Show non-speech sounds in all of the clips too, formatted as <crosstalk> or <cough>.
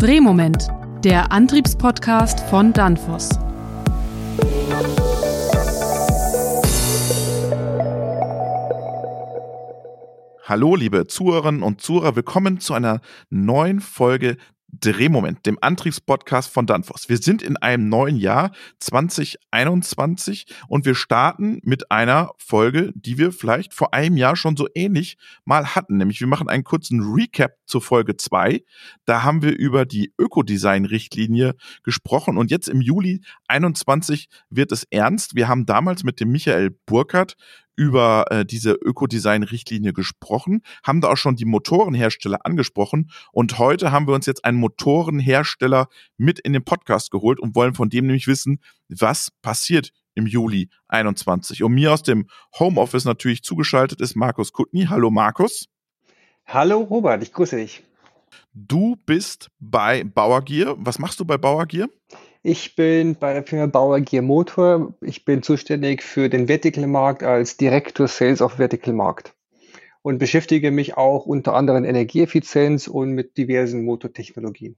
Drehmoment, der Antriebspodcast von Danfoss. Hallo, liebe Zuhörerinnen und Zuhörer, willkommen zu einer neuen Folge Drehmoment, dem Antriebspodcast von Danfoss. Wir sind in einem neuen Jahr 2021 und wir starten mit einer Folge, die wir vielleicht vor einem Jahr schon so ähnlich mal hatten. Nämlich wir machen einen kurzen Recap zur Folge 2. Da haben wir über die Ökodesign-Richtlinie gesprochen und jetzt im Juli 21 wird es ernst. Wir haben damals mit dem Michael Burkhardt über äh, diese Ökodesign-Richtlinie gesprochen, haben da auch schon die Motorenhersteller angesprochen und heute haben wir uns jetzt einen Motorenhersteller mit in den Podcast geholt und wollen von dem nämlich wissen, was passiert im Juli 21. Und mir aus dem Homeoffice natürlich zugeschaltet ist Markus Kutny. Hallo Markus. Hallo Robert, ich grüße dich. Du bist bei Bauergier. Was machst du bei Bauergier? Ich bin bei der Firma Bauer Gear Motor. Ich bin zuständig für den Vertical Markt als Director Sales of Vertical Markt und beschäftige mich auch unter anderem Energieeffizienz und mit diversen Motortechnologien.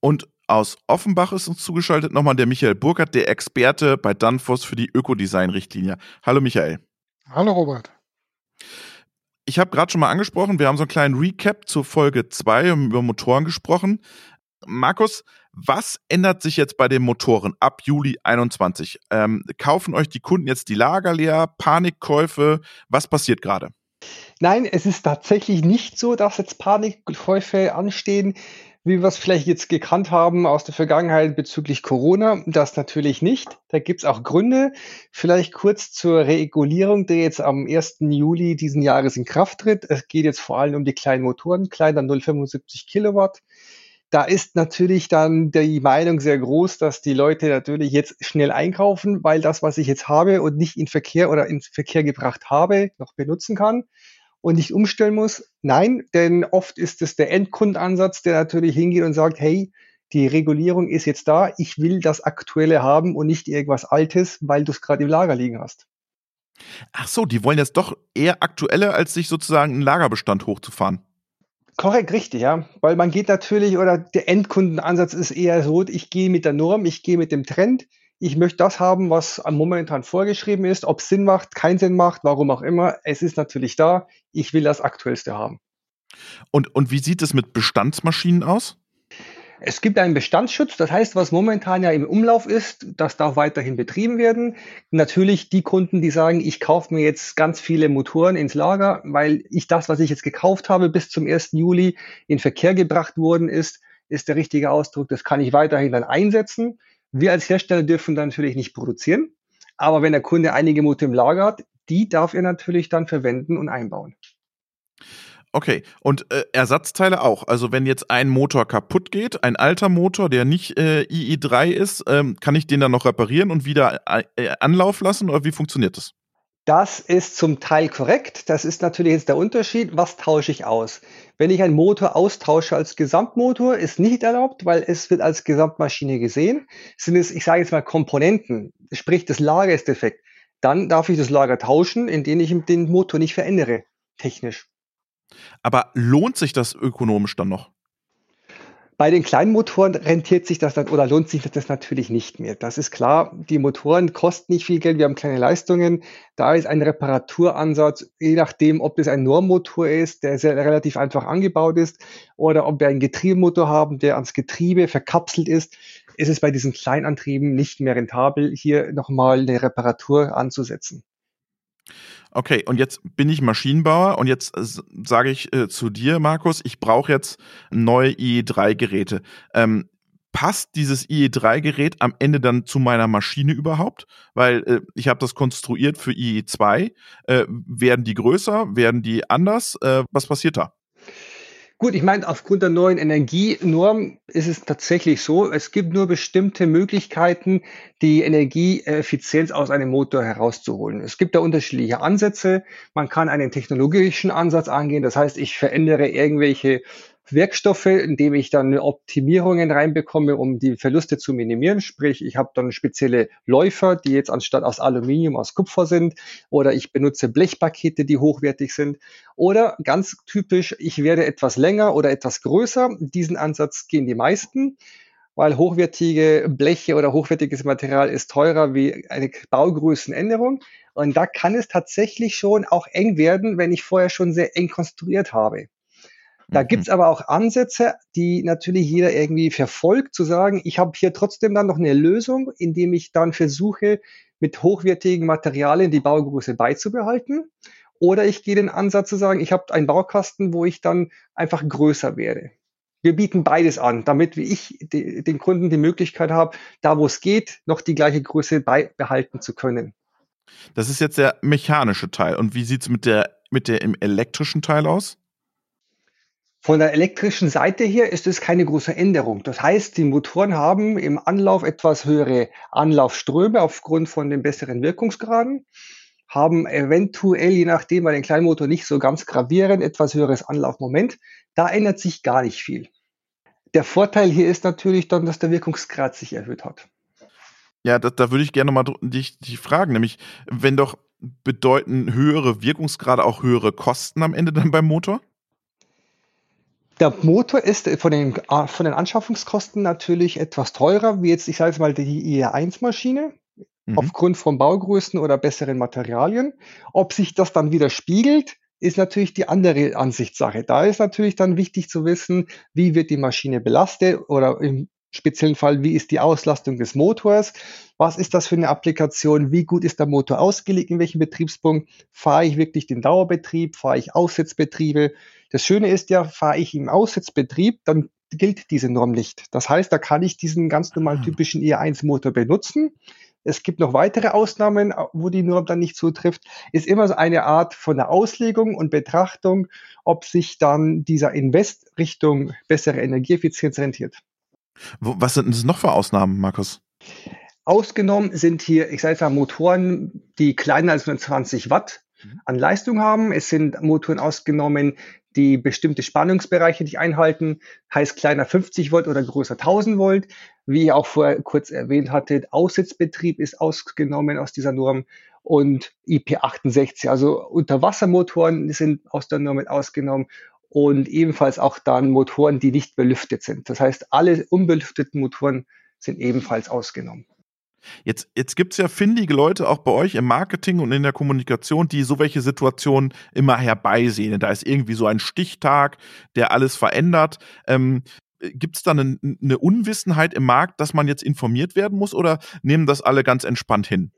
Und aus Offenbach ist uns zugeschaltet nochmal der Michael Burkhardt, der Experte bei Danfoss für die Ökodesign-Richtlinie. Hallo Michael. Hallo Robert. Ich habe gerade schon mal angesprochen, wir haben so einen kleinen Recap zur Folge 2 über Motoren gesprochen. Markus, was ändert sich jetzt bei den Motoren ab Juli 21? Ähm, kaufen euch die Kunden jetzt die Lager leer, Panikkäufe? Was passiert gerade? Nein, es ist tatsächlich nicht so, dass jetzt Panikkäufe anstehen, wie wir es vielleicht jetzt gekannt haben aus der Vergangenheit bezüglich Corona. Das natürlich nicht. Da gibt es auch Gründe. Vielleicht kurz zur Regulierung, die jetzt am 1. Juli diesen Jahres in Kraft tritt. Es geht jetzt vor allem um die kleinen Motoren, kleiner 0,75 Kilowatt da ist natürlich dann die Meinung sehr groß, dass die Leute natürlich jetzt schnell einkaufen, weil das, was ich jetzt habe und nicht in Verkehr oder ins Verkehr gebracht habe, noch benutzen kann und nicht umstellen muss. Nein, denn oft ist es der Endkundenansatz, der natürlich hingeht und sagt, hey, die Regulierung ist jetzt da, ich will das Aktuelle haben und nicht irgendwas Altes, weil du es gerade im Lager liegen hast. Ach so, die wollen jetzt doch eher aktuelle, als sich sozusagen einen Lagerbestand hochzufahren. Korrekt, richtig, ja. Weil man geht natürlich, oder der Endkundenansatz ist eher so, ich gehe mit der Norm, ich gehe mit dem Trend, ich möchte das haben, was momentan vorgeschrieben ist, ob es Sinn macht, keinen Sinn macht, warum auch immer. Es ist natürlich da, ich will das Aktuellste haben. Und, und wie sieht es mit Bestandsmaschinen aus? Es gibt einen Bestandsschutz, das heißt, was momentan ja im Umlauf ist, das darf weiterhin betrieben werden. Natürlich die Kunden, die sagen, ich kaufe mir jetzt ganz viele Motoren ins Lager, weil ich das, was ich jetzt gekauft habe, bis zum 1. Juli in Verkehr gebracht worden ist, ist der richtige Ausdruck. Das kann ich weiterhin dann einsetzen. Wir als Hersteller dürfen dann natürlich nicht produzieren. Aber wenn der Kunde einige Motoren im Lager hat, die darf er natürlich dann verwenden und einbauen. Okay, und äh, Ersatzteile auch. Also wenn jetzt ein Motor kaputt geht, ein alter Motor, der nicht äh, II3 ist, ähm, kann ich den dann noch reparieren und wieder äh, Anlauf lassen oder wie funktioniert das? Das ist zum Teil korrekt. Das ist natürlich jetzt der Unterschied. Was tausche ich aus? Wenn ich einen Motor austausche als Gesamtmotor, ist nicht erlaubt, weil es wird als Gesamtmaschine gesehen. Sind es, ich sage jetzt mal, Komponenten, sprich das Lager ist defekt. Dann darf ich das Lager tauschen, indem ich den Motor nicht verändere, technisch. Aber lohnt sich das ökonomisch dann noch? Bei den kleinen Motoren rentiert sich das dann oder lohnt sich das natürlich nicht mehr. Das ist klar. Die Motoren kosten nicht viel Geld. Wir haben kleine Leistungen. Da ist ein Reparaturansatz, je nachdem, ob es ein Normmotor ist, der sehr relativ einfach angebaut ist, oder ob wir einen Getriebemotor haben, der ans Getriebe verkapselt ist, ist es bei diesen Kleinantrieben nicht mehr rentabel, hier nochmal eine Reparatur anzusetzen. Okay, und jetzt bin ich Maschinenbauer und jetzt äh, sage ich äh, zu dir, Markus, ich brauche jetzt neue IE3-Geräte. Ähm, passt dieses IE3-Gerät am Ende dann zu meiner Maschine überhaupt? Weil äh, ich habe das konstruiert für IE2. Äh, werden die größer? Werden die anders? Äh, was passiert da? Gut, ich meine, aufgrund der neuen Energienorm ist es tatsächlich so, es gibt nur bestimmte Möglichkeiten, die Energieeffizienz aus einem Motor herauszuholen. Es gibt da unterschiedliche Ansätze. Man kann einen technologischen Ansatz angehen, das heißt, ich verändere irgendwelche Werkstoffe, indem ich dann Optimierungen reinbekomme, um die Verluste zu minimieren. Sprich, ich habe dann spezielle Läufer, die jetzt anstatt aus Aluminium aus Kupfer sind, oder ich benutze Blechpakete, die hochwertig sind. Oder ganz typisch, ich werde etwas länger oder etwas größer. Diesen Ansatz gehen die meisten weil hochwertige Bleche oder hochwertiges Material ist teurer wie eine Baugrößenänderung. Und da kann es tatsächlich schon auch eng werden, wenn ich vorher schon sehr eng konstruiert habe. Da mhm. gibt's aber auch Ansätze, die natürlich jeder irgendwie verfolgt, zu sagen, ich habe hier trotzdem dann noch eine Lösung, indem ich dann versuche, mit hochwertigen Materialien die Baugröße beizubehalten. Oder ich gehe den Ansatz zu sagen, ich habe einen Baukasten, wo ich dann einfach größer werde. Wir bieten beides an, damit wie ich die, den Kunden die Möglichkeit habe, da wo es geht, noch die gleiche Größe beibehalten zu können. Das ist jetzt der mechanische Teil. Und wie sieht's mit der, mit der im elektrischen Teil aus? Von der elektrischen Seite her ist es keine große Änderung. Das heißt, die Motoren haben im Anlauf etwas höhere Anlaufströme aufgrund von den besseren Wirkungsgraden, haben eventuell, je nachdem, bei den Kleinmotor nicht so ganz gravierend, etwas höheres Anlaufmoment. Da ändert sich gar nicht viel. Der Vorteil hier ist natürlich dann, dass der Wirkungsgrad sich erhöht hat. Ja, da, da würde ich gerne mal dich, dich fragen, nämlich wenn doch bedeuten höhere Wirkungsgrade auch höhere Kosten am Ende dann beim Motor? Der Motor ist von den, von den Anschaffungskosten natürlich etwas teurer, wie jetzt, ich sage jetzt mal, die IE1-Maschine, mhm. aufgrund von Baugrößen oder besseren Materialien. Ob sich das dann wieder spiegelt, ist natürlich die andere Ansichtssache. Da ist natürlich dann wichtig zu wissen, wie wird die Maschine belastet oder im speziellen Fall, wie ist die Auslastung des Motors, was ist das für eine Applikation, wie gut ist der Motor ausgelegt, in welchem Betriebspunkt, fahre ich wirklich den Dauerbetrieb, fahre ich Aussetzbetriebe. Das Schöne ist ja, fahre ich im Aussetzbetrieb, dann gilt diese Norm nicht. Das heißt, da kann ich diesen ganz normalen ah. typischen IR1-Motor benutzen. Es gibt noch weitere Ausnahmen, wo die Norm dann nicht zutrifft. Ist immer so eine Art von der Auslegung und Betrachtung, ob sich dann dieser Invest Richtung bessere Energieeffizienz rentiert. Was sind das noch für Ausnahmen, Markus? Ausgenommen sind hier, ich sage jetzt mal, Motoren, die kleiner als 20 Watt mhm. an Leistung haben. Es sind Motoren ausgenommen, die bestimmte Spannungsbereiche nicht einhalten, heißt kleiner 50 Volt oder größer 1000 Volt. Wie ich auch vorher kurz erwähnt hatte, Aussitzbetrieb ist ausgenommen aus dieser Norm und IP68, also Unterwassermotoren sind aus der Norm ausgenommen und ebenfalls auch dann Motoren, die nicht belüftet sind. Das heißt, alle unbelüfteten Motoren sind ebenfalls ausgenommen. Jetzt, jetzt gibt es ja findige Leute auch bei euch im Marketing und in der Kommunikation, die so welche Situationen immer herbeisehen. Da ist irgendwie so ein Stichtag, der alles verändert. Ähm, gibt es da eine, eine Unwissenheit im Markt, dass man jetzt informiert werden muss oder nehmen das alle ganz entspannt hin?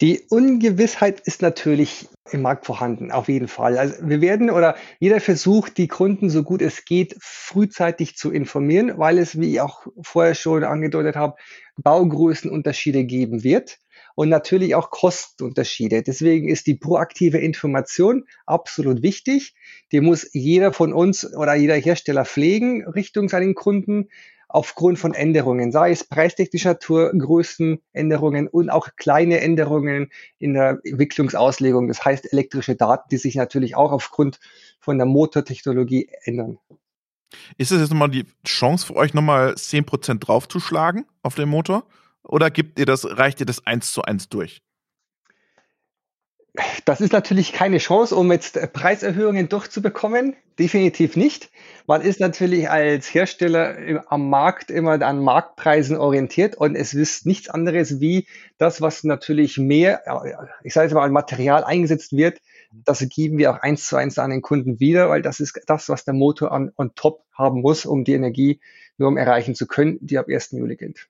Die Ungewissheit ist natürlich im Markt vorhanden, auf jeden Fall. Also wir werden oder jeder versucht, die Kunden so gut es geht frühzeitig zu informieren, weil es, wie ich auch vorher schon angedeutet habe, Baugrößenunterschiede geben wird und natürlich auch Kostenunterschiede. Deswegen ist die proaktive Information absolut wichtig. Die muss jeder von uns oder jeder Hersteller pflegen Richtung seinen Kunden aufgrund von Änderungen, sei es preistechnischer Natur, Größenänderungen und auch kleine Änderungen in der Entwicklungsauslegung. Das heißt elektrische Daten, die sich natürlich auch aufgrund von der Motortechnologie ändern. Ist es jetzt nochmal die Chance für euch, nochmal 10% draufzuschlagen auf den Motor? Oder gibt ihr das, reicht ihr das eins zu eins durch? Das ist natürlich keine Chance, um jetzt Preiserhöhungen durchzubekommen. Definitiv nicht. Man ist natürlich als Hersteller am Markt immer an Marktpreisen orientiert und es ist nichts anderes wie das, was natürlich mehr, ich sage jetzt mal, an Material eingesetzt wird. Das geben wir auch eins zu eins an den Kunden wieder, weil das ist das, was der Motor an, on top haben muss, um die Energienorm erreichen zu können, die ab 1. Juli gilt.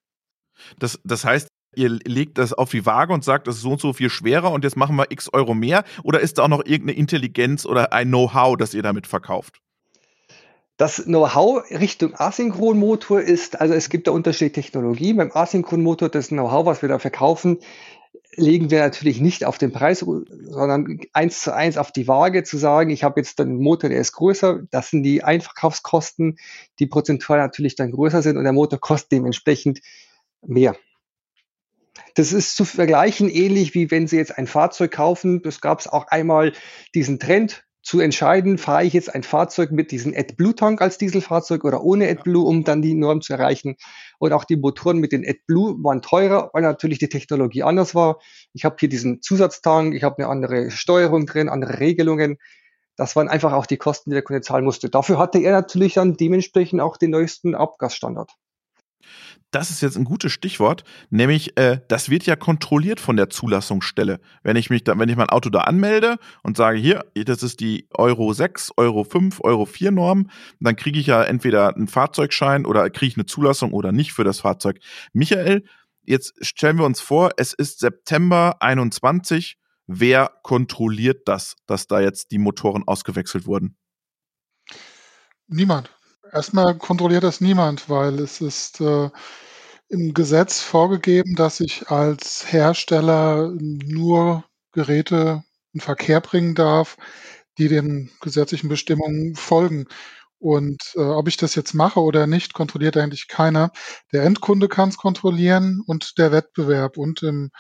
Das, das heißt, ihr legt das auf die Waage und sagt, das ist so und so viel schwerer und jetzt machen wir x Euro mehr? Oder ist da auch noch irgendeine Intelligenz oder ein Know-how, das ihr damit verkauft? Das Know-how Richtung Asynchronmotor ist, also es gibt da unterschiedliche Technologien. Beim Asynchronmotor, das Know-how, was wir da verkaufen, legen wir natürlich nicht auf den Preis, sondern eins zu eins auf die Waage zu sagen, ich habe jetzt einen Motor, der ist größer, das sind die Einverkaufskosten, die prozentual natürlich dann größer sind und der Motor kostet dementsprechend mehr. Das ist zu vergleichen ähnlich wie wenn Sie jetzt ein Fahrzeug kaufen. Das gab es auch einmal diesen Trend zu entscheiden, fahre ich jetzt ein Fahrzeug mit diesem AdBlue-Tank als Dieselfahrzeug oder ohne AdBlue, um dann die Norm zu erreichen. Und auch die Motoren mit den AdBlue waren teurer, weil natürlich die Technologie anders war. Ich habe hier diesen Zusatztank, ich habe eine andere Steuerung drin, andere Regelungen. Das waren einfach auch die Kosten, die der Kunde zahlen musste. Dafür hatte er natürlich dann dementsprechend auch den neuesten Abgasstandard das ist jetzt ein gutes Stichwort, nämlich äh, das wird ja kontrolliert von der Zulassungsstelle. Wenn ich mich da, wenn ich mein Auto da anmelde und sage, hier, das ist die Euro 6, Euro 5, Euro 4 Norm, dann kriege ich ja entweder einen Fahrzeugschein oder kriege ich eine Zulassung oder nicht für das Fahrzeug. Michael, jetzt stellen wir uns vor, es ist September 21. Wer kontrolliert das, dass da jetzt die Motoren ausgewechselt wurden? Niemand. Erstmal kontrolliert das niemand, weil es ist äh, im Gesetz vorgegeben, dass ich als Hersteller nur Geräte in Verkehr bringen darf, die den gesetzlichen Bestimmungen folgen. Und äh, ob ich das jetzt mache oder nicht, kontrolliert eigentlich keiner. Der Endkunde kann es kontrollieren und der Wettbewerb und im,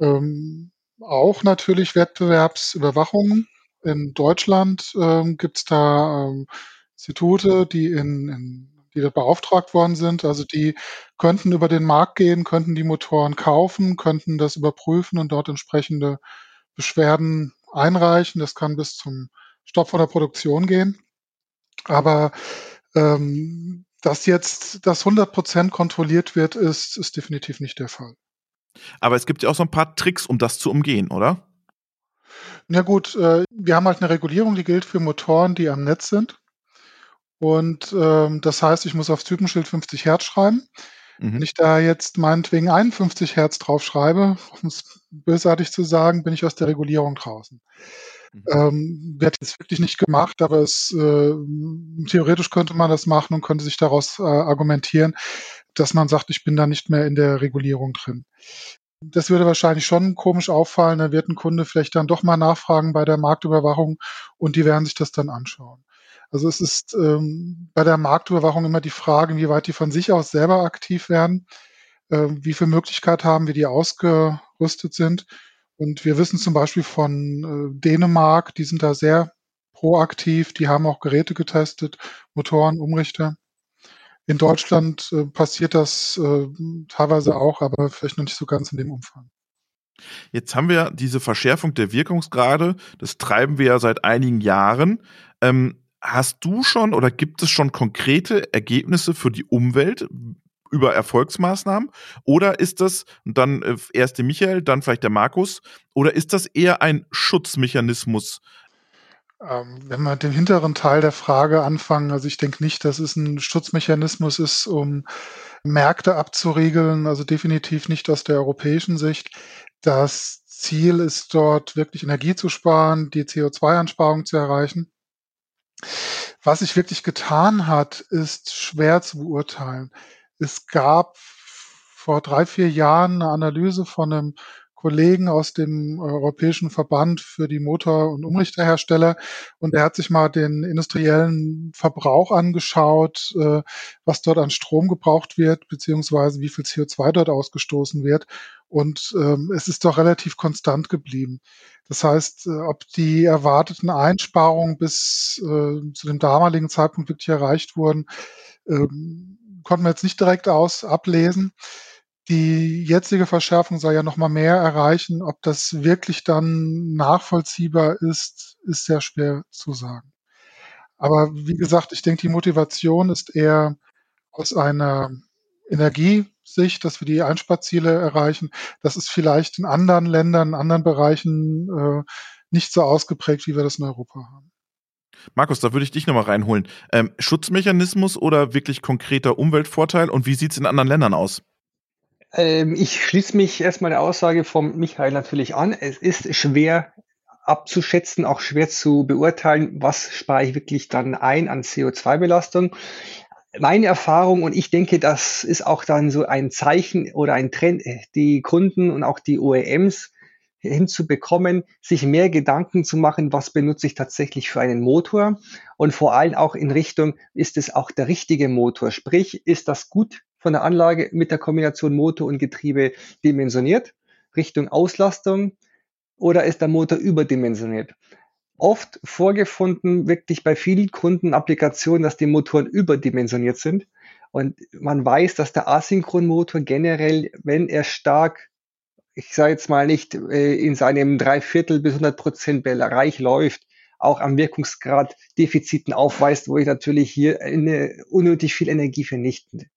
ähm, auch natürlich Wettbewerbsüberwachung. In Deutschland ähm, gibt es da ähm, Institute, die in, in die da beauftragt worden sind. Also die könnten über den Markt gehen, könnten die Motoren kaufen, könnten das überprüfen und dort entsprechende Beschwerden einreichen. Das kann bis zum Stopp von der Produktion gehen. Aber ähm, dass jetzt das 100 Prozent kontrolliert wird, ist, ist definitiv nicht der Fall. Aber es gibt ja auch so ein paar Tricks, um das zu umgehen, oder? Na gut, äh, wir haben halt eine Regulierung, die gilt für Motoren, die am Netz sind. Und ähm, das heißt, ich muss aufs Typenschild 50 Hertz schreiben. Mhm. Wenn ich da jetzt meinetwegen 51 Hertz drauf schreibe, um es bösartig zu sagen, bin ich aus der Regulierung draußen. Mhm. Ähm, wird jetzt wirklich nicht gemacht, aber es äh, theoretisch könnte man das machen und könnte sich daraus äh, argumentieren, dass man sagt, ich bin da nicht mehr in der Regulierung drin. Das würde wahrscheinlich schon komisch auffallen. Da wird ein Kunde vielleicht dann doch mal nachfragen bei der Marktüberwachung und die werden sich das dann anschauen. Also es ist ähm, bei der Marktüberwachung immer die Frage, inwieweit die von sich aus selber aktiv werden, äh, wie viel Möglichkeit haben, wie die ausgerüstet sind. Und wir wissen zum Beispiel von äh, Dänemark, die sind da sehr proaktiv, die haben auch Geräte getestet, Motoren, Umrichter. In Deutschland äh, passiert das äh, teilweise auch, aber vielleicht noch nicht so ganz in dem Umfang. Jetzt haben wir diese Verschärfung der Wirkungsgrade, das treiben wir ja seit einigen Jahren. Ähm, Hast du schon oder gibt es schon konkrete Ergebnisse für die Umwelt über Erfolgsmaßnahmen? Oder ist das dann äh, erst der Michael, dann vielleicht der Markus? Oder ist das eher ein Schutzmechanismus? Ähm, wenn wir den hinteren Teil der Frage anfangen, also ich denke nicht, dass es ein Schutzmechanismus ist, um Märkte abzuriegeln, also definitiv nicht aus der europäischen Sicht. Das Ziel ist dort wirklich Energie zu sparen, die CO2-Einsparung zu erreichen. Was sich wirklich getan hat, ist schwer zu beurteilen. Es gab vor drei, vier Jahren eine Analyse von einem Kollegen aus dem Europäischen Verband für die Motor- und Umrichterhersteller und er hat sich mal den industriellen Verbrauch angeschaut, äh, was dort an Strom gebraucht wird, beziehungsweise wie viel CO2 dort ausgestoßen wird. Und ähm, es ist doch relativ konstant geblieben. Das heißt, äh, ob die erwarteten Einsparungen bis äh, zu dem damaligen Zeitpunkt wirklich erreicht wurden, ähm, konnten wir jetzt nicht direkt aus ablesen. Die jetzige Verschärfung soll ja noch mal mehr erreichen. Ob das wirklich dann nachvollziehbar ist, ist sehr schwer zu sagen. Aber wie gesagt, ich denke, die Motivation ist eher aus einer Energiesicht, dass wir die Einsparziele erreichen. Das ist vielleicht in anderen Ländern, in anderen Bereichen äh, nicht so ausgeprägt, wie wir das in Europa haben. Markus, da würde ich dich nochmal reinholen. Ähm, Schutzmechanismus oder wirklich konkreter Umweltvorteil und wie sieht es in anderen Ländern aus? Ähm, ich schließe mich erstmal der Aussage von Michael natürlich an. Es ist schwer abzuschätzen, auch schwer zu beurteilen, was spare ich wirklich dann ein an CO2-Belastung. Meine Erfahrung, und ich denke, das ist auch dann so ein Zeichen oder ein Trend, die Kunden und auch die OEMs hinzubekommen, sich mehr Gedanken zu machen, was benutze ich tatsächlich für einen Motor und vor allem auch in Richtung, ist es auch der richtige Motor? Sprich, ist das gut von der Anlage mit der Kombination Motor und Getriebe dimensioniert, Richtung Auslastung, oder ist der Motor überdimensioniert? oft vorgefunden, wirklich bei vielen Kundenapplikationen, dass die Motoren überdimensioniert sind. Und man weiß, dass der Asynchronmotor generell, wenn er stark, ich sage jetzt mal nicht äh, in seinem Dreiviertel bis 100 Prozent Bereich läuft, auch am Wirkungsgrad Defiziten aufweist, wo ich natürlich hier unnötig viel Energie vernichten.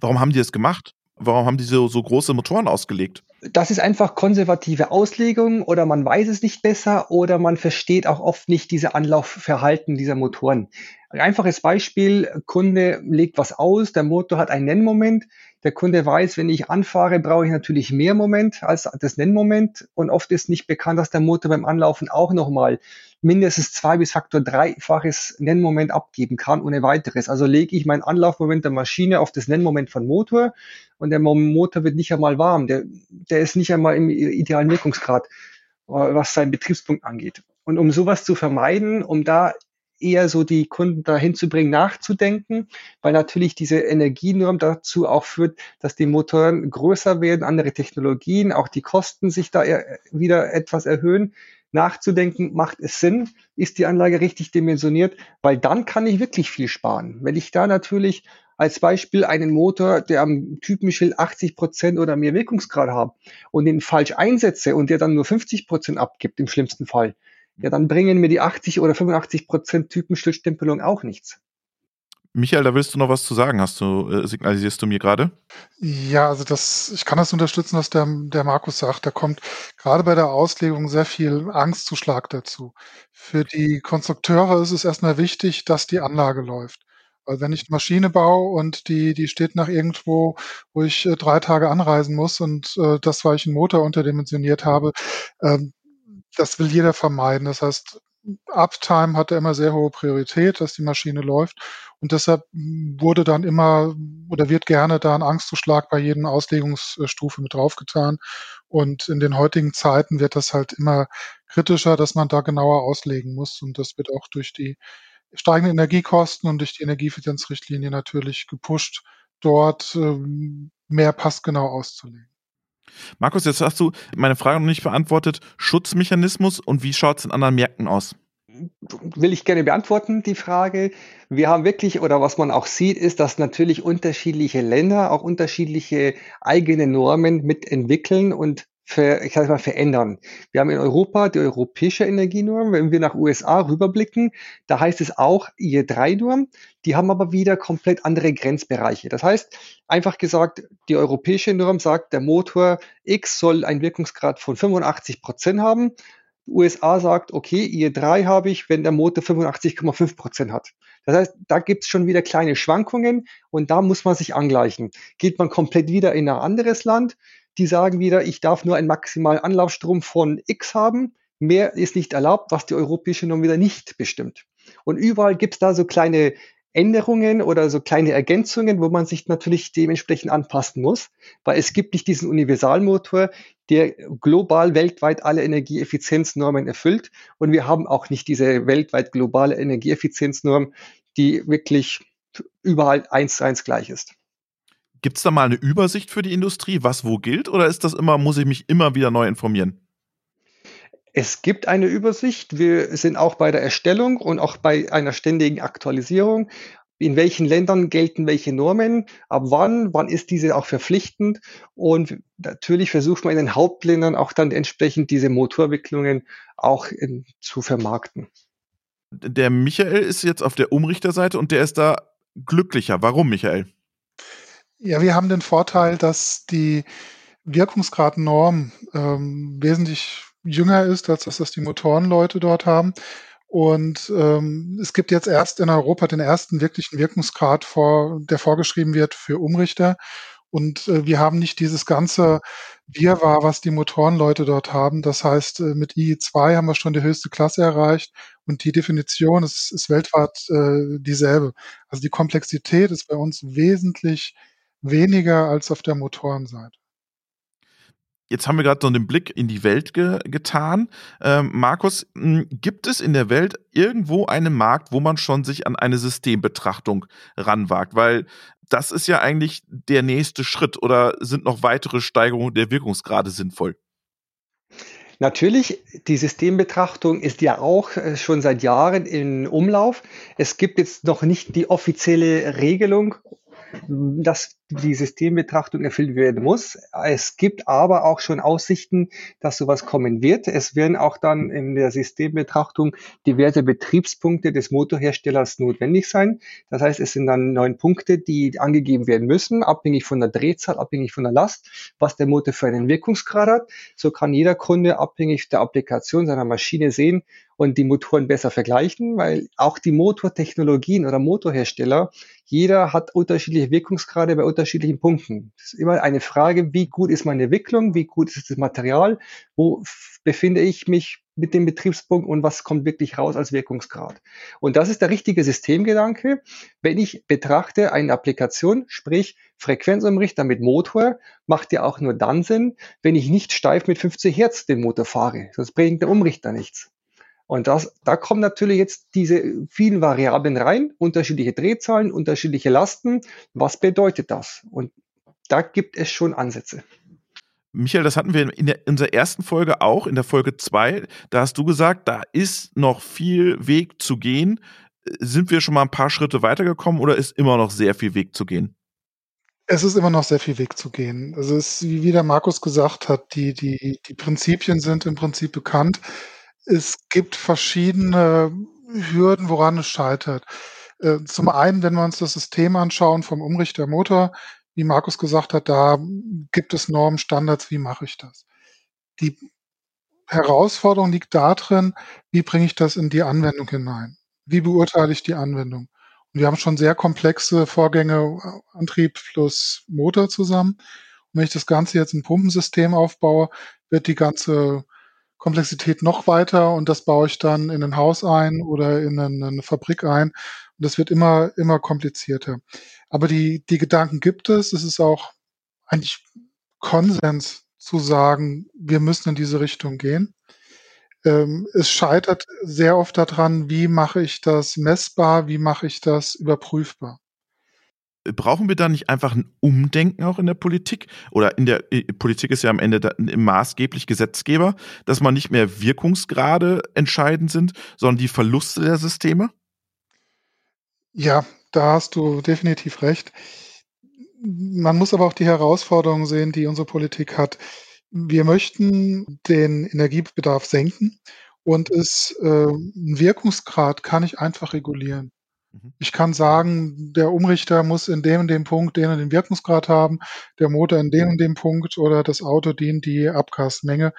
Warum haben die das gemacht? Warum haben die so, so große Motoren ausgelegt? Das ist einfach konservative Auslegung oder man weiß es nicht besser oder man versteht auch oft nicht diese Anlaufverhalten dieser Motoren. Ein einfaches Beispiel, Kunde legt was aus, der Motor hat einen Nennmoment, der Kunde weiß, wenn ich anfahre, brauche ich natürlich mehr Moment als das Nennmoment und oft ist nicht bekannt, dass der Motor beim Anlaufen auch nochmal mindestens zwei bis Faktor dreifaches Nennmoment abgeben kann, ohne weiteres. Also lege ich meinen Anlaufmoment der Maschine auf das Nennmoment von Motor und der Motor wird nicht einmal warm. Der, der ist nicht einmal im idealen Wirkungsgrad, was seinen Betriebspunkt angeht. Und um sowas zu vermeiden, um da eher so die Kunden dahin zu bringen, nachzudenken, weil natürlich diese Energienorm dazu auch führt, dass die Motoren größer werden, andere Technologien, auch die Kosten sich da wieder etwas erhöhen nachzudenken, macht es Sinn? Ist die Anlage richtig dimensioniert? Weil dann kann ich wirklich viel sparen. Wenn ich da natürlich als Beispiel einen Motor, der am Typenschild 80 Prozent oder mehr Wirkungsgrad hat und den falsch einsetze und der dann nur 50 Prozent abgibt im schlimmsten Fall, ja, dann bringen mir die 80 oder 85 Prozent Typenschildstempelung auch nichts. Michael, da willst du noch was zu sagen, hast du, äh, signalisierst du mir gerade? Ja, also das, ich kann das unterstützen, was der, der Markus sagt. Da kommt gerade bei der Auslegung sehr viel Angstzuschlag dazu. Für die Konstrukteure ist es erstmal wichtig, dass die Anlage läuft. Weil wenn ich eine Maschine baue und die, die steht nach irgendwo, wo ich äh, drei Tage anreisen muss und äh, das, weil ich einen Motor unterdimensioniert habe, ähm, das will jeder vermeiden. Das heißt, Uptime hatte immer sehr hohe Priorität, dass die Maschine läuft. Und deshalb wurde dann immer oder wird gerne da ein Angstzuschlag bei jedem Auslegungsstufe mit draufgetan. Und in den heutigen Zeiten wird das halt immer kritischer, dass man da genauer auslegen muss. Und das wird auch durch die steigenden Energiekosten und durch die Energieeffizienzrichtlinie natürlich gepusht, dort ähm, mehr passgenau auszulegen. Markus, jetzt hast du meine Frage noch nicht beantwortet. Schutzmechanismus und wie schaut es in anderen Märkten aus? will ich gerne beantworten, die Frage. Wir haben wirklich, oder was man auch sieht, ist, dass natürlich unterschiedliche Länder auch unterschiedliche eigene Normen mitentwickeln und ver, ich sag mal, verändern. Wir haben in Europa die europäische Energienorm. Wenn wir nach USA rüberblicken, da heißt es auch IE3-Norm. Die haben aber wieder komplett andere Grenzbereiche. Das heißt, einfach gesagt, die europäische Norm sagt, der Motor X soll einen Wirkungsgrad von 85 Prozent haben USA sagt, okay, IE3 habe ich, wenn der Motor 85,5 Prozent hat. Das heißt, da gibt es schon wieder kleine Schwankungen und da muss man sich angleichen. Geht man komplett wieder in ein anderes Land, die sagen wieder, ich darf nur einen maximalen Anlaufstrom von X haben, mehr ist nicht erlaubt, was die europäische Norm wieder nicht bestimmt. Und überall gibt es da so kleine Änderungen oder so kleine Ergänzungen, wo man sich natürlich dementsprechend anpassen muss, weil es gibt nicht diesen Universalmotor, der global weltweit alle Energieeffizienznormen erfüllt und wir haben auch nicht diese weltweit globale Energieeffizienznorm, die wirklich überall eins zu eins gleich ist. Gibt es da mal eine Übersicht für die Industrie, was wo gilt, oder ist das immer, muss ich mich immer wieder neu informieren? Es gibt eine Übersicht. Wir sind auch bei der Erstellung und auch bei einer ständigen Aktualisierung. In welchen Ländern gelten welche Normen? Ab wann? Wann ist diese auch verpflichtend? Und natürlich versucht man in den Hauptländern auch dann entsprechend diese Motorwicklungen auch in, zu vermarkten. Der Michael ist jetzt auf der Umrichterseite und der ist da glücklicher. Warum, Michael? Ja, wir haben den Vorteil, dass die Wirkungsgradnorm ähm, wesentlich jünger ist, als dass das die Motorenleute dort haben. Und ähm, es gibt jetzt erst in Europa den ersten wirklichen Wirkungsgrad, vor, der vorgeschrieben wird für Umrichter. Und äh, wir haben nicht dieses ganze Wirrwarr, was die Motorenleute dort haben. Das heißt, äh, mit IE2 haben wir schon die höchste Klasse erreicht und die Definition ist, ist weltweit äh, dieselbe. Also die Komplexität ist bei uns wesentlich weniger als auf der Motorenseite. Jetzt haben wir gerade so einen Blick in die Welt ge getan. Ähm, Markus, gibt es in der Welt irgendwo einen Markt, wo man schon sich an eine Systembetrachtung ranwagt? Weil das ist ja eigentlich der nächste Schritt oder sind noch weitere Steigerungen der Wirkungsgrade sinnvoll? Natürlich, die Systembetrachtung ist ja auch äh, schon seit Jahren in Umlauf. Es gibt jetzt noch nicht die offizielle Regelung dass die Systembetrachtung erfüllt werden muss. Es gibt aber auch schon Aussichten, dass sowas kommen wird. Es werden auch dann in der Systembetrachtung diverse Betriebspunkte des Motorherstellers notwendig sein. Das heißt, es sind dann neun Punkte, die angegeben werden müssen, abhängig von der Drehzahl, abhängig von der Last, was der Motor für einen Wirkungsgrad hat. So kann jeder Kunde abhängig der Applikation seiner Maschine sehen, und die Motoren besser vergleichen, weil auch die Motortechnologien oder Motorhersteller, jeder hat unterschiedliche Wirkungsgrade bei unterschiedlichen Punkten. Es ist immer eine Frage, wie gut ist meine Entwicklung, wie gut ist das Material, wo befinde ich mich mit dem Betriebspunkt und was kommt wirklich raus als Wirkungsgrad. Und das ist der richtige Systemgedanke. Wenn ich betrachte eine Applikation, sprich Frequenzumrichter mit Motor, macht ja auch nur dann Sinn, wenn ich nicht steif mit 50 Hertz den Motor fahre. Sonst bringt der Umrichter nichts. Und das, da kommen natürlich jetzt diese vielen Variablen rein, unterschiedliche Drehzahlen, unterschiedliche Lasten. Was bedeutet das? Und da gibt es schon Ansätze. Michael, das hatten wir in, der, in unserer ersten Folge auch, in der Folge 2. Da hast du gesagt, da ist noch viel Weg zu gehen. Sind wir schon mal ein paar Schritte weitergekommen oder ist immer noch sehr viel Weg zu gehen? Es ist immer noch sehr viel Weg zu gehen. Also es, wie der Markus gesagt hat, die, die, die Prinzipien sind im Prinzip bekannt. Es gibt verschiedene Hürden, woran es scheitert. Äh, zum einen, wenn wir uns das System anschauen vom Umrichter Motor, wie Markus gesagt hat, da gibt es Normen, Standards, wie mache ich das? Die Herausforderung liegt darin, wie bringe ich das in die Anwendung hinein? Wie beurteile ich die Anwendung? Und wir haben schon sehr komplexe Vorgänge, Antrieb plus Motor zusammen. Und wenn ich das Ganze jetzt ein Pumpensystem aufbaue, wird die ganze Komplexität noch weiter und das baue ich dann in ein Haus ein oder in eine, Fabrik ein. Und das wird immer, immer komplizierter. Aber die, die Gedanken gibt es. Es ist auch eigentlich Konsens zu sagen, wir müssen in diese Richtung gehen. Ähm, es scheitert sehr oft daran, wie mache ich das messbar, wie mache ich das überprüfbar brauchen wir da nicht einfach ein Umdenken auch in der Politik? Oder in der äh, Politik ist ja am Ende da, maßgeblich Gesetzgeber, dass man nicht mehr Wirkungsgrade entscheidend sind, sondern die Verluste der Systeme? Ja, da hast du definitiv recht. Man muss aber auch die Herausforderungen sehen, die unsere Politik hat. Wir möchten den Energiebedarf senken und es äh, einen Wirkungsgrad kann ich einfach regulieren. Mhm. Ich kann sagen, der Umrichter muss in dem und dem Punkt den und den Wirkungsgrad haben, der Motor in dem und dem Punkt oder das Auto dient die Abgasmenge.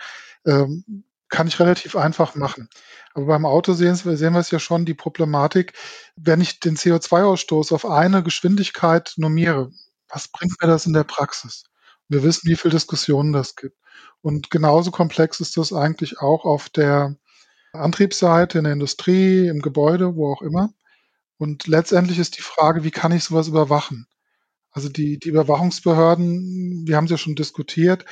Ähm, kann ich relativ einfach machen. Aber beim Auto sehen wir, sehen wir es ja schon, die Problematik, wenn ich den CO2-Ausstoß auf eine Geschwindigkeit normiere, was bringt mir das in der Praxis? Wir wissen, wie viel Diskussionen das gibt. Und genauso komplex ist das eigentlich auch auf der Antriebsseite, in der Industrie, im Gebäude, wo auch immer. Und letztendlich ist die Frage, wie kann ich sowas überwachen? Also die, die Überwachungsbehörden, wir haben es ja schon diskutiert,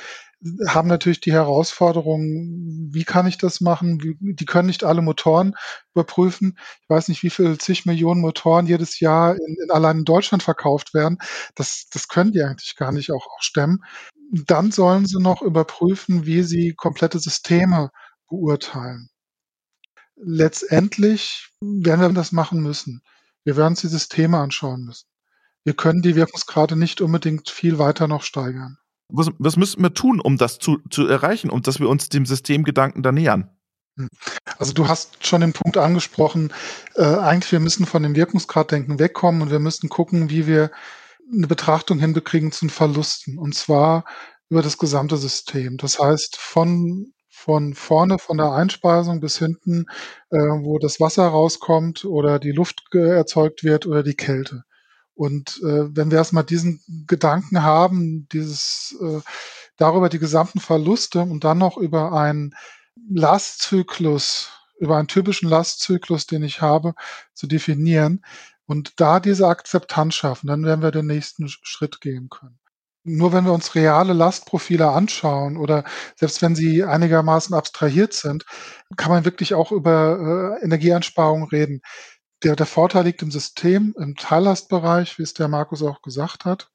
haben natürlich die Herausforderung, wie kann ich das machen? Die können nicht alle Motoren überprüfen. Ich weiß nicht, wie viel zig Millionen Motoren jedes Jahr in, in allein in Deutschland verkauft werden. Das, das können die eigentlich gar nicht auch, auch stemmen. Dann sollen sie noch überprüfen, wie sie komplette Systeme beurteilen. Letztendlich werden wir das machen müssen. Wir werden uns die Systeme anschauen müssen. Wir können die Wirkungsgrade nicht unbedingt viel weiter noch steigern. Was, was müssten wir tun, um das zu, zu erreichen und dass wir uns dem Systemgedanken da nähern? Hm. Also du hast schon den Punkt angesprochen, äh, eigentlich wir müssen von dem Wirkungsgraddenken wegkommen und wir müssen gucken, wie wir eine Betrachtung hinbekriegen zu den Verlusten und zwar über das gesamte System. Das heißt, von von vorne von der Einspeisung bis hinten, äh, wo das Wasser rauskommt oder die Luft erzeugt wird oder die Kälte. Und äh, wenn wir erstmal diesen Gedanken haben, dieses äh, darüber die gesamten Verluste und dann noch über einen Lastzyklus, über einen typischen Lastzyklus, den ich habe, zu definieren und da diese Akzeptanz schaffen, dann werden wir den nächsten Schritt gehen können nur wenn wir uns reale Lastprofile anschauen oder selbst wenn sie einigermaßen abstrahiert sind, kann man wirklich auch über äh, Energieeinsparung reden. Der, der Vorteil liegt im System, im Teillastbereich, wie es der Markus auch gesagt hat.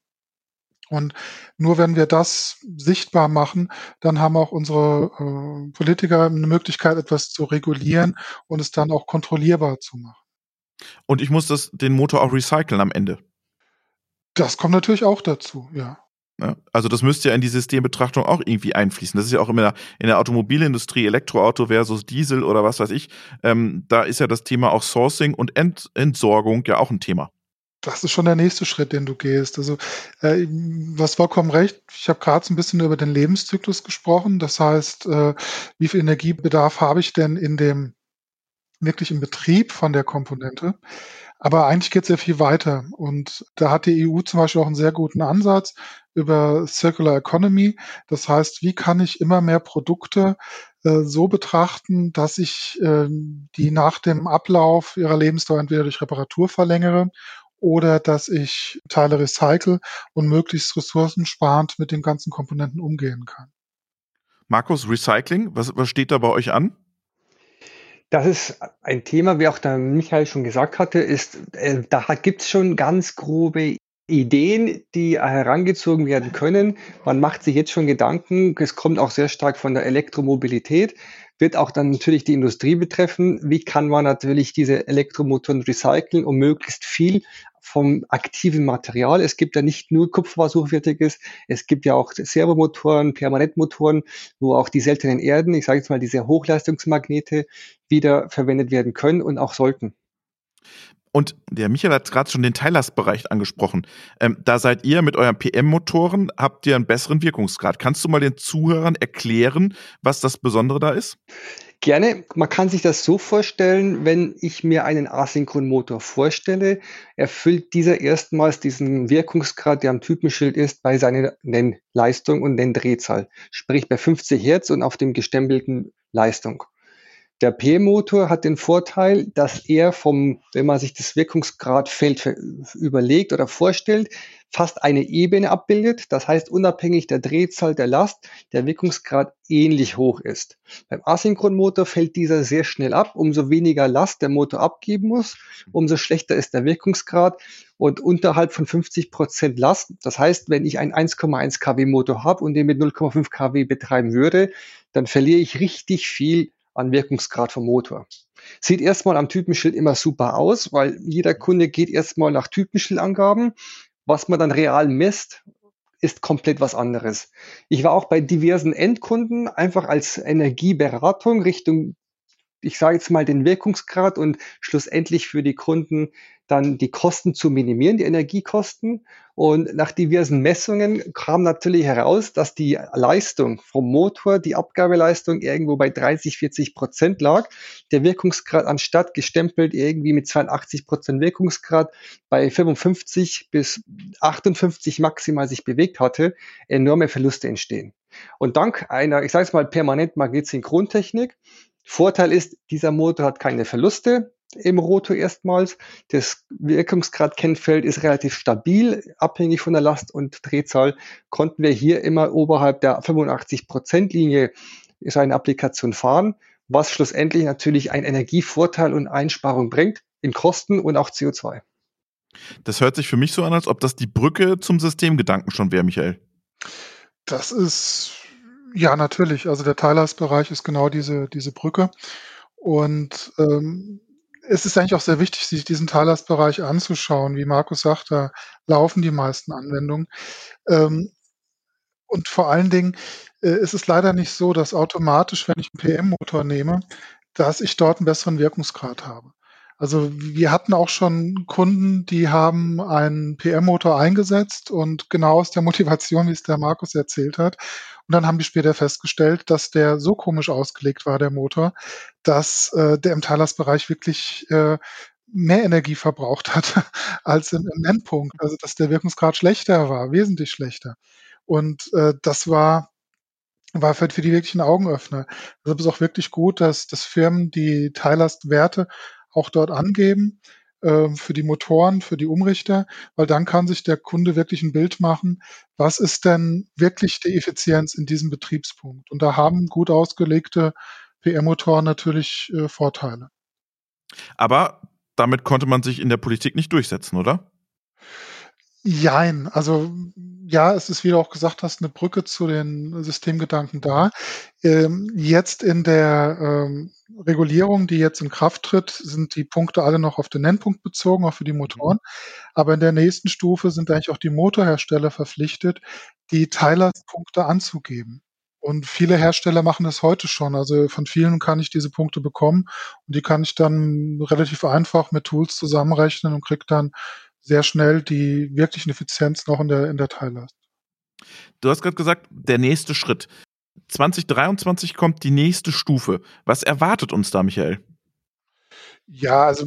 Und nur wenn wir das sichtbar machen, dann haben auch unsere äh, Politiker eine Möglichkeit, etwas zu regulieren und es dann auch kontrollierbar zu machen. Und ich muss das, den Motor auch recyceln am Ende. Das kommt natürlich auch dazu, ja. Ja. Also das müsste ja in die Systembetrachtung auch irgendwie einfließen. Das ist ja auch immer in der Automobilindustrie, Elektroauto versus Diesel oder was weiß ich. Ähm, da ist ja das Thema auch Sourcing und Ent Entsorgung ja auch ein Thema. Das ist schon der nächste Schritt, den du gehst. Also, äh, hast vollkommen recht. Ich habe gerade so ein bisschen über den Lebenszyklus gesprochen. Das heißt, äh, wie viel Energiebedarf habe ich denn in dem wirklich im Betrieb von der Komponente? Aber eigentlich geht es sehr viel weiter. Und da hat die EU zum Beispiel auch einen sehr guten Ansatz über Circular Economy. Das heißt, wie kann ich immer mehr Produkte äh, so betrachten, dass ich äh, die nach dem Ablauf ihrer Lebensdauer entweder durch Reparatur verlängere oder dass ich Teile recycle und möglichst ressourcensparend mit den ganzen Komponenten umgehen kann. Markus, Recycling, was, was steht da bei euch an? Das ist ein Thema, wie auch der Michael schon gesagt hatte, ist, äh, da gibt es schon ganz grobe Ideen, die herangezogen werden können. Man macht sich jetzt schon Gedanken. Es kommt auch sehr stark von der Elektromobilität, wird auch dann natürlich die Industrie betreffen. Wie kann man natürlich diese Elektromotoren recyceln, um möglichst viel vom aktiven Material. Es gibt ja nicht nur Kupfer, hochwertiges, es gibt ja auch Servomotoren, Permanentmotoren, wo auch die seltenen Erden, ich sage jetzt mal diese Hochleistungsmagnete, wieder verwendet werden können und auch sollten. Und der Michael hat gerade schon den Teillastbereich angesprochen. Ähm, da seid ihr mit euren PM-Motoren, habt ihr einen besseren Wirkungsgrad. Kannst du mal den Zuhörern erklären, was das Besondere da ist? Gerne. Man kann sich das so vorstellen, wenn ich mir einen Asynchronmotor vorstelle, erfüllt dieser erstmals diesen Wirkungsgrad, der am Typenschild ist, bei seiner Nennleistung und Nenndrehzahl. Sprich bei 50 Hertz und auf dem gestempelten Leistung. Der P-Motor hat den Vorteil, dass er vom, wenn man sich das Wirkungsgradfeld überlegt oder vorstellt, fast eine Ebene abbildet. Das heißt, unabhängig der Drehzahl der Last, der Wirkungsgrad ähnlich hoch ist. Beim Asynchronmotor fällt dieser sehr schnell ab. Umso weniger Last der Motor abgeben muss, umso schlechter ist der Wirkungsgrad und unterhalb von 50 Prozent Last. Das heißt, wenn ich einen 1,1 kW Motor habe und den mit 0,5 kW betreiben würde, dann verliere ich richtig viel an Wirkungsgrad vom Motor. Sieht erstmal am Typenschild immer super aus, weil jeder Kunde geht erstmal nach Typenschildangaben. Was man dann real misst, ist komplett was anderes. Ich war auch bei diversen Endkunden einfach als Energieberatung Richtung ich sage jetzt mal, den Wirkungsgrad und schlussendlich für die Kunden dann die Kosten zu minimieren, die Energiekosten. Und nach diversen Messungen kam natürlich heraus, dass die Leistung vom Motor, die Abgabeleistung irgendwo bei 30, 40 Prozent lag. Der Wirkungsgrad anstatt gestempelt irgendwie mit 82 Prozent Wirkungsgrad bei 55 bis 58 maximal sich bewegt hatte, enorme Verluste entstehen. Und dank einer, ich sage es mal, permanent Magnetsynchrontechnik Vorteil ist, dieser Motor hat keine Verluste im Rotor erstmals. Das Wirkungsgrad-Kennfeld ist relativ stabil, abhängig von der Last und Drehzahl. Konnten wir hier immer oberhalb der 85%-Linie seine Applikation fahren, was schlussendlich natürlich einen Energievorteil und Einsparung bringt in Kosten und auch CO2. Das hört sich für mich so an, als ob das die Brücke zum Systemgedanken schon wäre, Michael. Das ist ja, natürlich. Also der Teilhausbereich ist genau diese, diese Brücke. Und ähm, es ist eigentlich auch sehr wichtig, sich diesen Teilhausbereich anzuschauen. Wie Markus sagt, da laufen die meisten Anwendungen. Ähm, und vor allen Dingen äh, ist es leider nicht so, dass automatisch, wenn ich einen PM-Motor nehme, dass ich dort einen besseren Wirkungsgrad habe. Also wir hatten auch schon Kunden, die haben einen PM-Motor eingesetzt und genau aus der Motivation, wie es der Markus erzählt hat, und dann haben die später festgestellt, dass der so komisch ausgelegt war, der Motor, dass äh, der im Talasbereich wirklich äh, mehr Energie verbraucht hat <laughs> als im, im Endpunkt. Also dass der Wirkungsgrad schlechter war, wesentlich schlechter. Und äh, das war war für, für die wirklichen Augenöffner. Also es ist auch wirklich gut, dass, dass Firmen die Teillastwerte auch dort angeben ähm, für die Motoren, für die Umrichter, weil dann kann sich der Kunde wirklich ein Bild machen, was ist denn wirklich die Effizienz in diesem Betriebspunkt. Und da haben gut ausgelegte PR-Motoren natürlich äh, Vorteile. Aber damit konnte man sich in der Politik nicht durchsetzen, oder? Jein, also ja, es ist, wie du auch gesagt hast, eine Brücke zu den Systemgedanken da. Ähm, jetzt in der ähm, Regulierung, die jetzt in Kraft tritt, sind die Punkte alle noch auf den Nennpunkt bezogen, auch für die Motoren. Aber in der nächsten Stufe sind eigentlich auch die Motorhersteller verpflichtet, die Teilerpunkte anzugeben. Und viele Hersteller machen das heute schon. Also von vielen kann ich diese Punkte bekommen und die kann ich dann relativ einfach mit Tools zusammenrechnen und kriege dann sehr schnell die wirklichen Effizienzen auch in der, in der Teillast. Du hast gerade gesagt, der nächste Schritt. 2023 kommt die nächste Stufe. Was erwartet uns da, Michael? Ja, also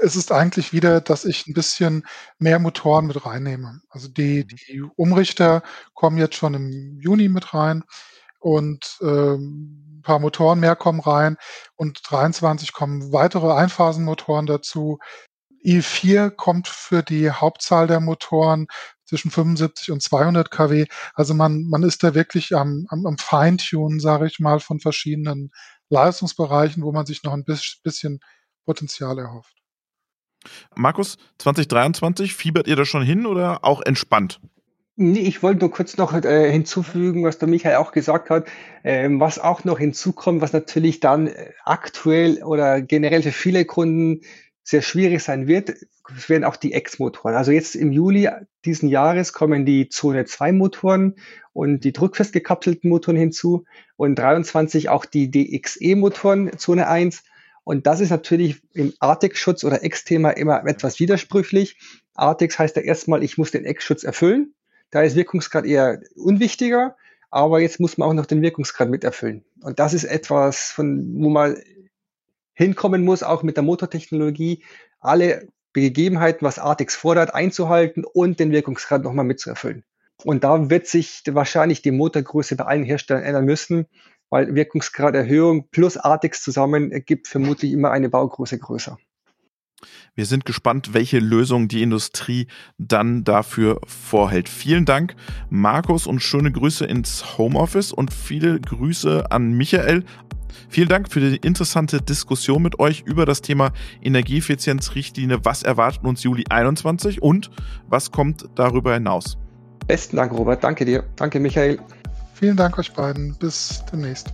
es ist eigentlich wieder, dass ich ein bisschen mehr Motoren mit reinnehme. Also die, mhm. die Umrichter kommen jetzt schon im Juni mit rein und ähm, ein paar Motoren mehr kommen rein und 23 kommen weitere Einphasenmotoren dazu. I4 kommt für die Hauptzahl der Motoren zwischen 75 und 200 kW. Also man, man ist da wirklich am, am, am Feintunen, sage ich mal, von verschiedenen Leistungsbereichen, wo man sich noch ein bisschen Potenzial erhofft. Markus, 2023, fiebert ihr da schon hin oder auch entspannt? Nee, ich wollte nur kurz noch äh, hinzufügen, was der Michael auch gesagt hat, ähm, was auch noch hinzukommt, was natürlich dann äh, aktuell oder generell für viele Kunden sehr schwierig sein wird, werden auch die X-Motoren. Also jetzt im Juli diesen Jahres kommen die Zone 2 Motoren und die druckfest gekapselten Motoren hinzu und 23 auch die DXE Motoren Zone 1. Und das ist natürlich im Artex-Schutz oder X-Thema immer etwas widersprüchlich. Artex heißt ja erstmal, ich muss den X-Schutz erfüllen. Da ist Wirkungsgrad eher unwichtiger, aber jetzt muss man auch noch den Wirkungsgrad mit erfüllen. Und das ist etwas, von, wo man hinkommen muss, auch mit der Motortechnologie, alle Gegebenheiten, was Artix fordert, einzuhalten und den Wirkungsgrad nochmal mitzuerfüllen. Und da wird sich wahrscheinlich die Motorgröße bei allen Herstellern ändern müssen, weil Wirkungsgraderhöhung plus Artix zusammen ergibt vermutlich immer eine Baugröße größer. Wir sind gespannt, welche Lösung die Industrie dann dafür vorhält. Vielen Dank, Markus, und schöne Grüße ins Homeoffice und viele Grüße an Michael. Vielen Dank für die interessante Diskussion mit euch über das Thema Energieeffizienzrichtlinie. Was erwartet uns Juli 21 und was kommt darüber hinaus? Besten Dank, Robert. Danke dir. Danke, Michael. Vielen Dank euch beiden. Bis demnächst.